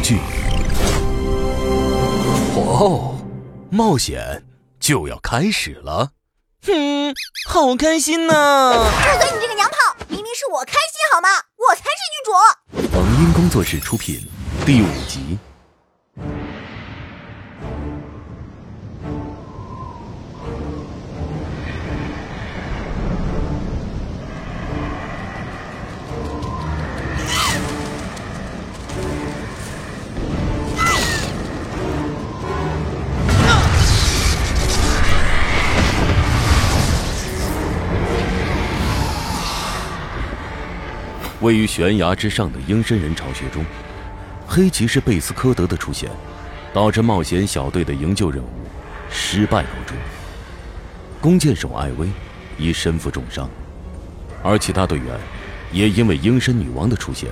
剧。哦，冒险就要开始了。哼，好开心呐！闭嘴，你这个娘炮！明明是我开心好吗？我才是女主。萌音工作室出品，第五集。位于悬崖之上的鹰身人巢穴中，黑骑士贝斯科德的出现，导致冒险小队的营救任务失败告终。弓箭手艾薇已身负重伤，而其他队员也因为鹰身女王的出现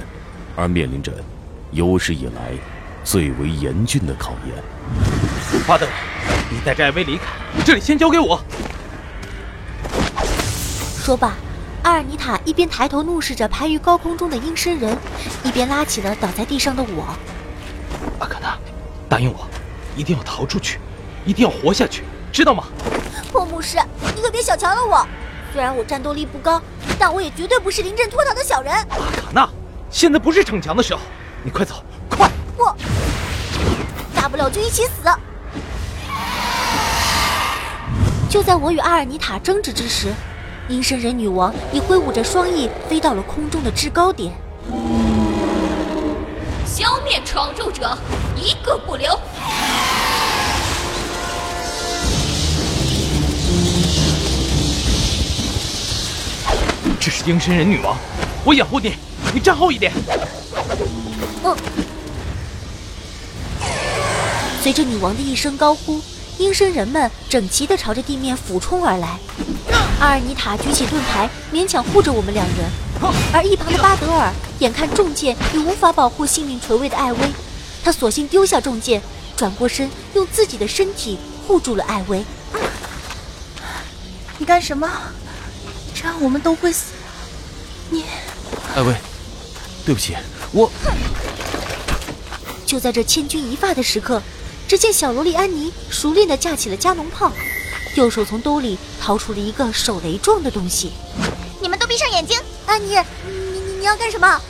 而面临着有史以来最为严峻的考验。巴德，你带着艾薇离开，这里先交给我。说罢。阿尔尼塔一边抬头怒视着排于高空中的阴身人，一边拉起了倒在地上的我。阿卡娜，答应我，一定要逃出去，一定要活下去，知道吗？破牧师，你可别小瞧了我。虽然我战斗力不高，但我也绝对不是临阵脱逃的小人。阿卡娜，现在不是逞强的时候，你快走，快！我，大不了就一起死。就在我与阿尔尼塔争执之时。阴神人女王已挥舞着双翼飞到了空中的制高点，消灭闯入者，一个不留。这是阴神人女王，我掩护你，你站后一点。嗯。随着女王的一声高呼，阴身人们整齐地朝着地面俯冲而来。阿尔尼塔举起盾牌，勉强护着我们两人，而一旁的巴德尔眼看重剑已无法保护性命垂危的艾薇，他索性丢下重剑，转过身，用自己的身体护住了艾薇。你干什么？这样我们都会死。你，艾薇，对不起，我。就在这千钧一发的时刻，只见小萝莉安妮熟练地架起了加农炮。右手从兜里掏出了一个手雷状的东西，你们都闭上眼睛。安妮，你你你要干什么？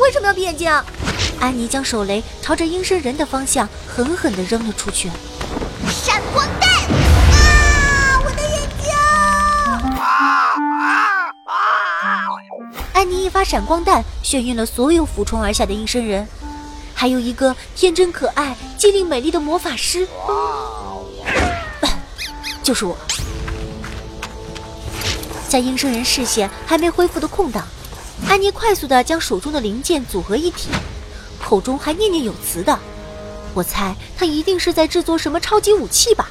为什么要闭眼睛？安妮将手雷朝着阴身人的方向狠狠地扔了出去。闪光弹！啊，我的眼睛！啊啊啊！安妮一发闪光弹眩晕了所有俯冲而下的阴身人，还有一个天真可爱、机灵美丽的魔法师。就是我，在应声人视线还没恢复的空档，安妮快速的将手中的零件组合一体，口中还念念有词的。我猜他一定是在制作什么超级武器吧。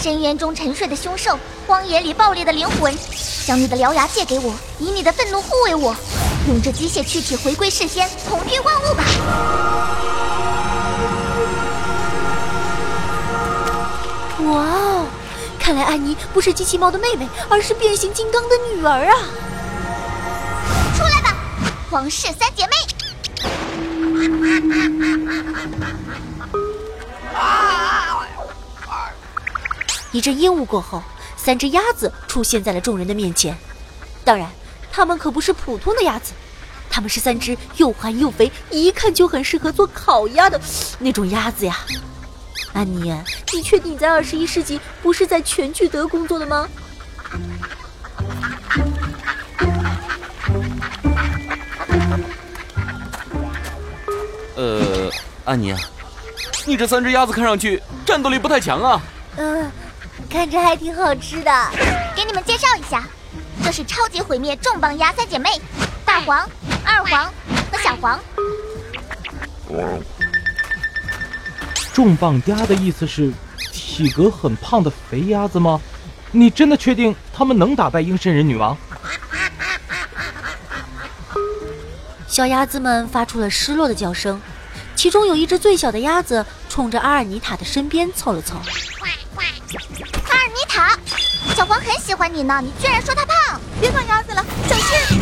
深渊中沉睡的凶兽，荒野里爆裂的灵魂，将你的獠牙借给我，以你的愤怒护卫我，用这机械躯体回归世间，统御妮不是机器猫的妹妹，而是变形金刚的女儿啊！出来吧，皇室三姐妹！一阵烟雾过后，三只鸭子出现在了众人的面前。当然，它们可不是普通的鸭子，它们是三只又憨又肥，一看就很适合做烤鸭的那种鸭子呀。安妮，你确定你在二十一世纪不是在全聚德工作的吗？呃，安妮啊，你这三只鸭子看上去战斗力不太强啊。嗯，看着还挺好吃的。给你们介绍一下，这是超级毁灭重磅鸭三姐妹，大黄、二黄和小黄。重磅鸭的意思是体格很胖的肥鸭子吗？你真的确定他们能打败鹰身人女王？小鸭子们发出了失落的叫声，其中有一只最小的鸭子冲着阿尔尼塔的身边凑了凑。阿尔尼塔，小黄很喜欢你呢，你居然说他胖，别管鸭子了，小心！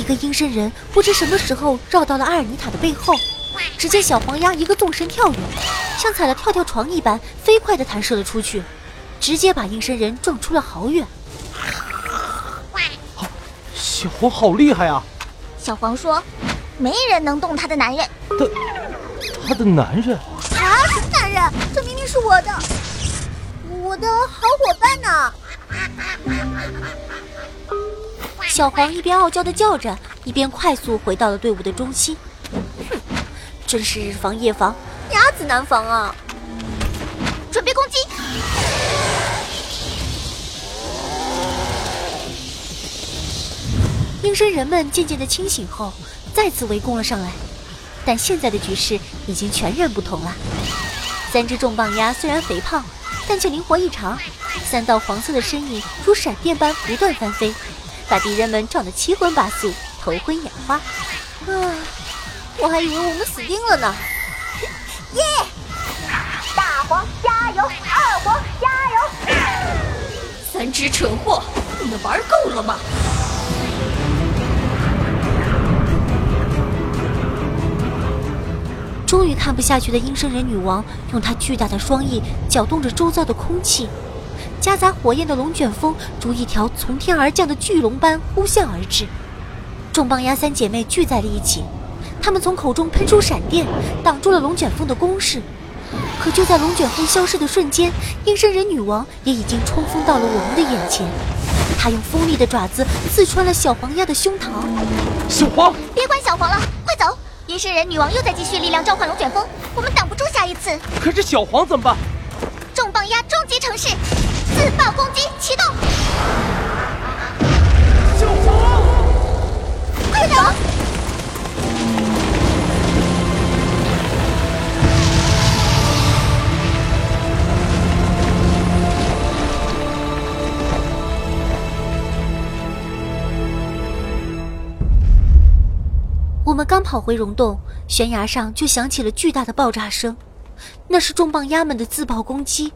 一个阴身人不知什么时候绕到了阿尔尼塔的背后，只见小黄鸭一个纵身跳跃，像踩了跳跳床一般，飞快地弹射了出去，直接把阴身人撞出了好远。小黄好厉害啊！小黄说：“没人能动他的男人。他他的男人？啊，什么男人？这明明是我的，我的好伙伴呢！”小黄一边傲娇的叫着，一边快速回到了队伍的中心。哼，真是日防夜防，鸭子难防啊！准备攻击！阴身人们渐渐的清醒后，再次围攻了上来。但现在的局势已经全然不同了。三只重磅鸭虽然肥胖，但却灵活异常。三道黄色的身影如闪电般不断翻飞，把敌人们撞得七荤八素、头昏眼花。啊，我还以为我们死定了呢！耶！大黄加油，二黄加油！三只蠢货，你们玩够了吗？终于看不下去的阴身人女王，用她巨大的双翼搅动着周遭的空气，夹杂火焰的龙卷风如一条从天而降的巨龙般呼啸而至。重磅鸭三姐妹聚在了一起，她们从口中喷出闪电，挡住了龙卷风的攻势。可就在龙卷风消失的瞬间，阴身人女王也已经冲锋到了我们的眼前。她用锋利的爪子刺穿了小黄鸭的胸膛。小黄，别管小黄了，快走！阴身人女王又在积蓄力量召唤龙卷风，我们挡不住下一次。可是小黄怎么办？重磅鸭终极城市，自爆攻击启动！小黄，快走！我们刚跑回溶洞，悬崖上就响起了巨大的爆炸声，那是重磅鸭们的自爆攻击。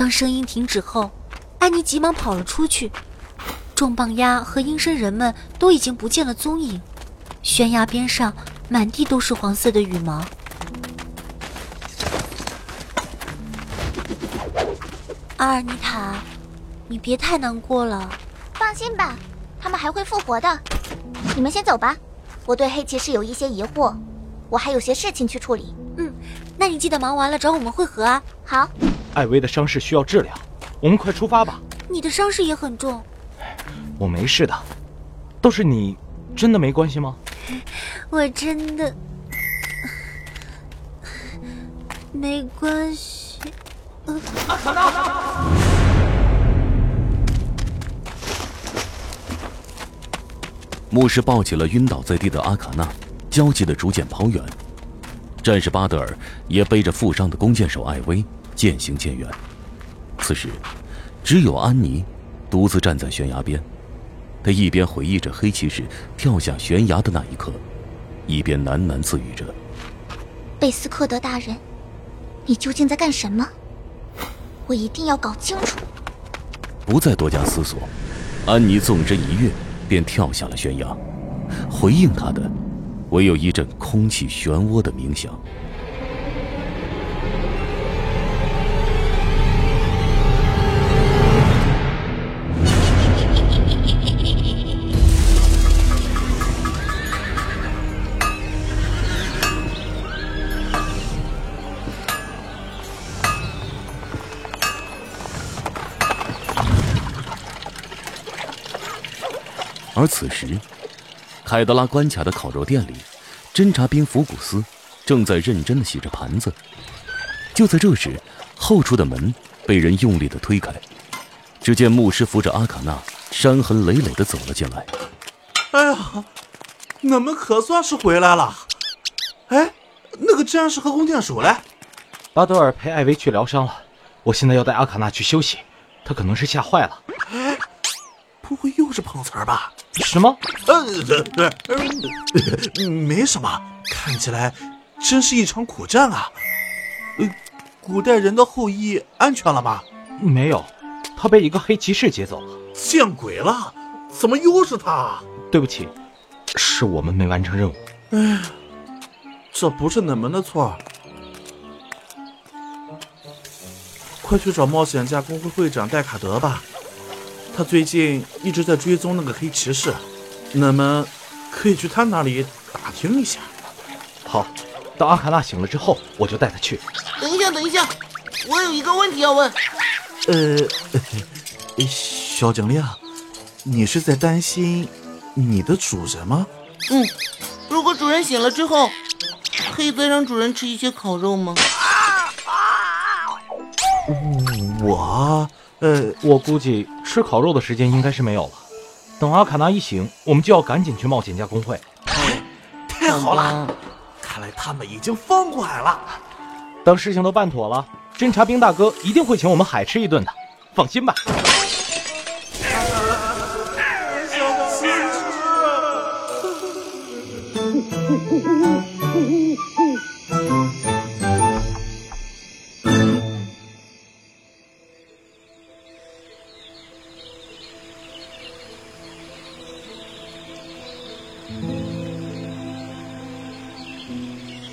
当声音停止后，安妮急忙跑了出去，重磅鸭和阴身人们都已经不见了踪影，悬崖边上满地都是黄色的羽毛。阿尔尼塔，你别太难过了。放心吧，他们还会复活的。你们先走吧。我对黑骑士有一些疑惑，我还有些事情去处理。嗯，那你记得忙完了找我们会合啊。好。艾薇的伤势需要治疗，我们快出发吧。你的伤势也很重。我没事的，倒是你，真的没关系吗？我真的没关系。阿卡娜。牧师抱起了晕倒在地的阿卡娜，焦急的逐渐跑远。战士巴德尔也背着负伤的弓箭手艾薇渐行渐远。此时，只有安妮独自站在悬崖边。她一边回忆着黑骑士跳下悬崖的那一刻，一边喃喃自语着：“贝斯克德大人，你究竟在干什么？我一定要搞清楚。”不再多加思索，安妮纵身一跃。便跳下了悬崖，回应他的唯有一阵空气漩涡的鸣响。而此时，凯德拉关卡的烤肉店里，侦察兵福古斯正在认真的洗着盘子。就在这时，后厨的门被人用力的推开，只见牧师扶着阿卡娜，伤痕累累的走了进来。哎呀，我们可算是回来了！哎，那个战士和弓箭手嘞？巴德尔陪艾薇去疗伤了，我现在要带阿卡娜去休息，他可能是吓坏了。哎，不会又是碰瓷儿吧？什么？呃，没什么，看起来真是一场苦战啊。呃，古代人的后裔安全了吗？没有，他被一个黑骑士劫走了。见鬼了！怎么又是他？对不起，是我们没完成任务。哎，这不是你们的错。快去找冒险家工会会长戴卡德吧，他最近一直在追踪那个黑骑士，那么可以去他那里打听一下。好，等阿卡娜醒了之后，我就带他去。等一下，等一下，我有一个问题要问。呃，小精灵，你是在担心你的主人吗？嗯，如果主人醒了之后，可以再让主人吃一些烤肉吗？我，呃，我估计吃烤肉的时间应该是没有了。等阿卡纳一醒，我们就要赶紧去冒险家公会。太好了，看来他们已经放过海了。等事情都办妥了，侦察兵大哥一定会请我们海吃一顿的，放心吧。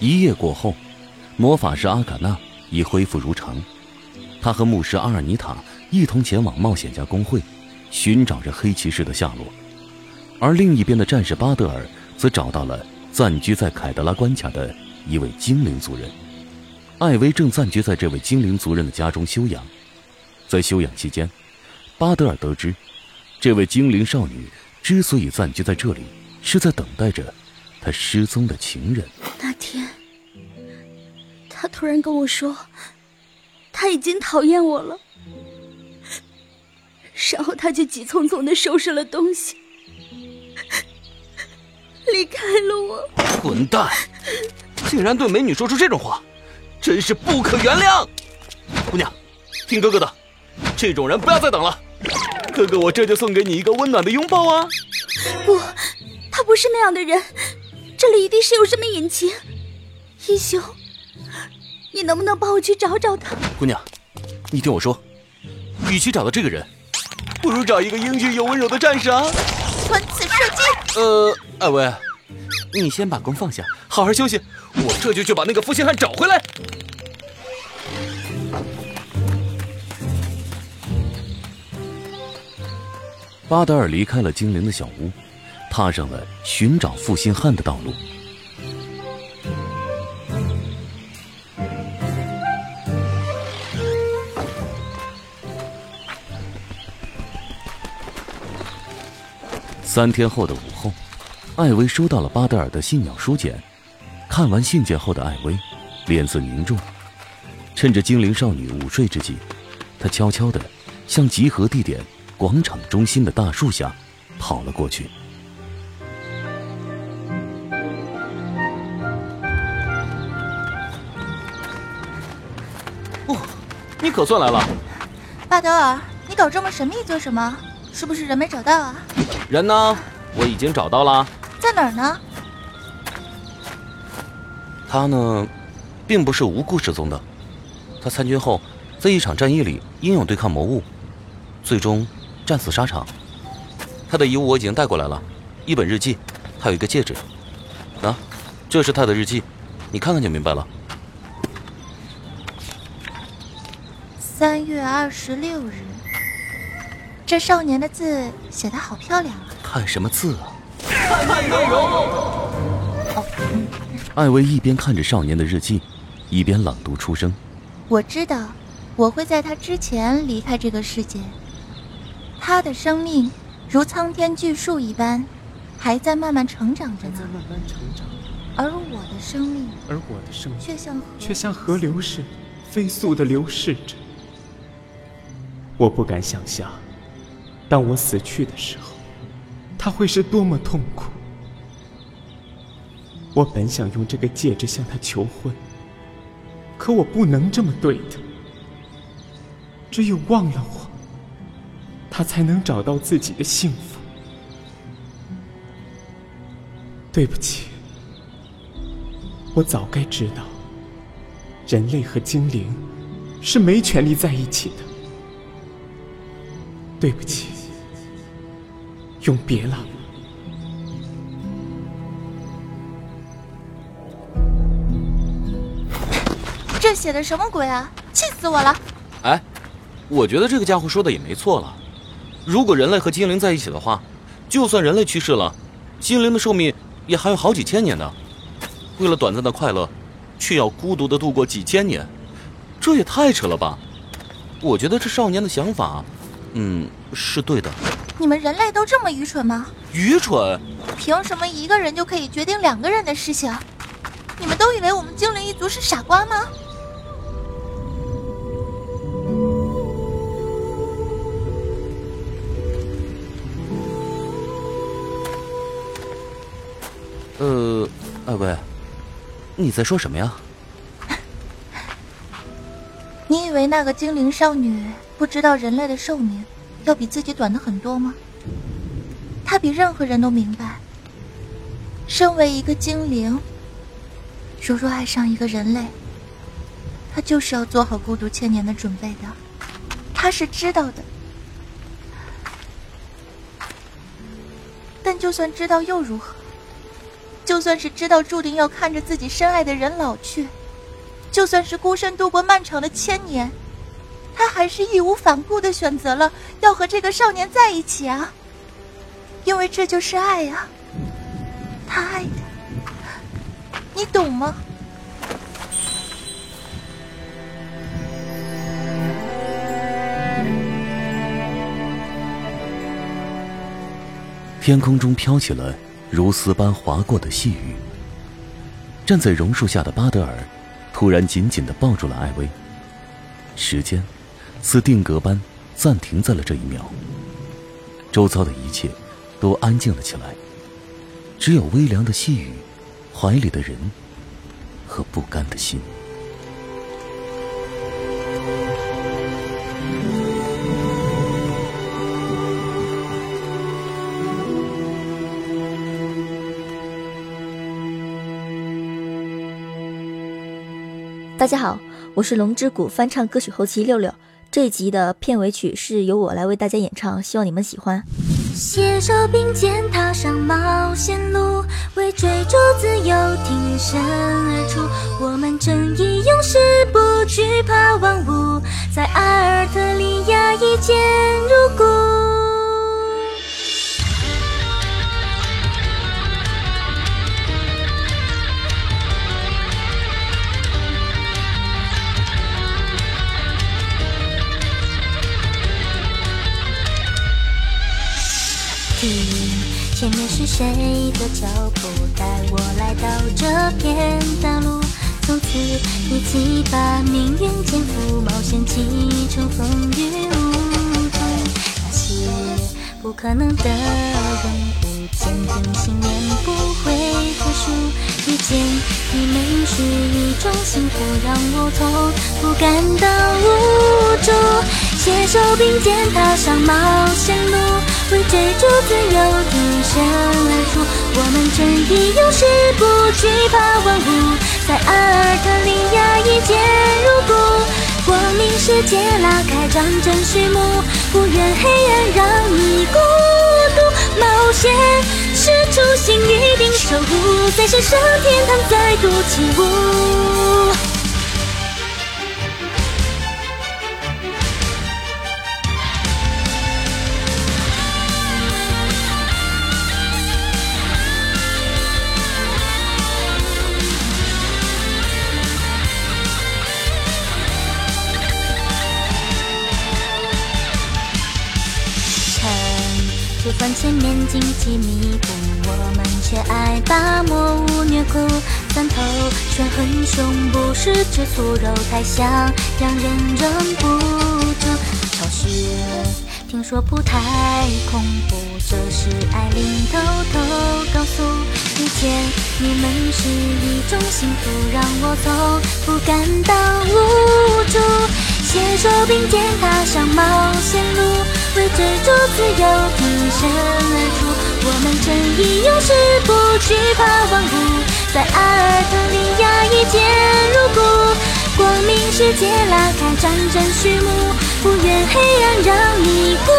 一夜过后，魔法师阿卡娜已恢复如常。他和牧师阿尔尼塔一同前往冒险家公会，寻找着黑骑士的下落。而另一边的战士巴德尔则找到了暂居在凯德拉关卡的一位精灵族人。艾薇正暂居在这位精灵族人的家中休养。在休养期间，巴德尔得知，这位精灵少女之所以暂居在这里，是在等待着她失踪的情人。那天，他突然跟我说，他已经讨厌我了，然后他就急匆匆的收拾了东西，离开了我。混蛋！竟然对美女说出这种话，真是不可原谅！姑娘，听哥哥的，这种人不要再等了。哥哥，我这就送给你一个温暖的拥抱啊！不，他不是那样的人。这里一定是有什么隐情，英雄，你能不能帮我去找找他？姑娘，你听我说，与其找到这个人，不如找一个英俊又温柔的战士啊！穿刺射击。呃，艾薇，你先把弓放下，好好休息，我这就去把那个负心汉找回来。巴德尔离开了精灵的小屋。踏上了寻找负心汉的道路。三天后的午后，艾薇收到了巴德尔的信鸟书简。看完信件后的艾薇，脸色凝重。趁着精灵少女午睡之际，她悄悄地向集合地点广场中心的大树下跑了过去。可算来了，巴德尔，你搞这么神秘做什么？是不是人没找到啊？人呢？我已经找到了，在哪儿呢？他呢，并不是无故失踪的。他参军后，在一场战役里英勇对抗魔物，最终战死沙场。他的遗物我已经带过来了，一本日记，还有一个戒指。啊，这是他的日记，你看看就明白了。三月二十六日，这少年的字写得好漂亮啊！看什么字啊？看看内容。哦，艾薇一边看着少年的日记，一边朗读出声：“我知道，我会在他之前离开这个世界。他的生命如苍天巨树一般，还在慢慢成长着呢。慢慢成长。而我的生命，而我的生命却像却像河流似的飞速的流逝着。”我不敢想象，当我死去的时候，他会是多么痛苦。我本想用这个戒指向他求婚，可我不能这么对他。只有忘了我，他才能找到自己的幸福。对不起，我早该知道，人类和精灵是没权利在一起的。对不起，永别了。这写的什么鬼啊！气死我了！哎，我觉得这个家伙说的也没错了。如果人类和精灵在一起的话，就算人类去世了，精灵的寿命也还有好几千年呢。为了短暂的快乐，却要孤独的度过几千年，这也太扯了吧！我觉得这少年的想法，嗯，是对的。你们人类都这么愚蠢吗？愚蠢？凭什么一个人就可以决定两个人的事情？你们都以为我们精灵一族是傻瓜吗？呃，艾薇，你在说什么呀？你以为那个精灵少女不知道人类的寿命要比自己短的很多吗？他比任何人都明白，身为一个精灵，如若爱上一个人类，他就是要做好孤独千年的准备的。他是知道的，但就算知道又如何？就算是知道注定要看着自己深爱的人老去，就算是孤身度过漫长的千年，他还是义无反顾的选择了要和这个少年在一起啊！因为这就是爱呀，他爱的，你懂吗？天空中飘起了。如丝般划过的细雨。站在榕树下的巴德尔，突然紧紧的抱住了艾薇。时间，似定格般暂停在了这一秒。周遭的一切，都安静了起来，只有微凉的细雨，怀里的人，和不甘的心。大家好，我是龙之谷翻唱歌曲后期六六。这一集的片尾曲是由我来为大家演唱，希望你们喜欢。携手并肩踏上冒险路，为追逐自由挺身而出。我们正义勇士，脚步带我来到这片大陆？从此一起把命运肩负，冒险启程，风雨无阻。那些不可能的任务，坚定信念不会服输。遇见你们是一种幸福，让我从不感到无助。携手并肩踏上冒险路。为追逐自由挺身而出，我们正义勇士不惧怕万物，在阿尔特利亚一见如故。光明世界拉开战争序幕，不愿黑暗让你孤独。冒险是初心，一定守护，在神圣天堂再度起舞。前面荆棘密布，我们却爱把魔物虐哭。三头犬很凶，不是吃醋肉太香，让人忍不住。巢穴听说不太恐怖，这是艾琳偷偷告诉。遇见你们是一种幸福，让我从不感到无助。携手并肩踏上冒险路，为追逐自由挺身而出，我们正义勇士不惧怕万物，在阿尔特里亚一见入骨，光明世界拉开战争序幕，不愿黑暗让你孤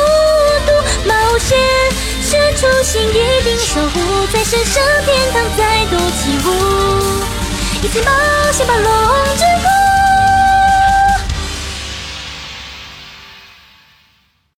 独，冒险者初心一定守护，在神圣天堂再度起舞，一起冒险吧，龙之谷。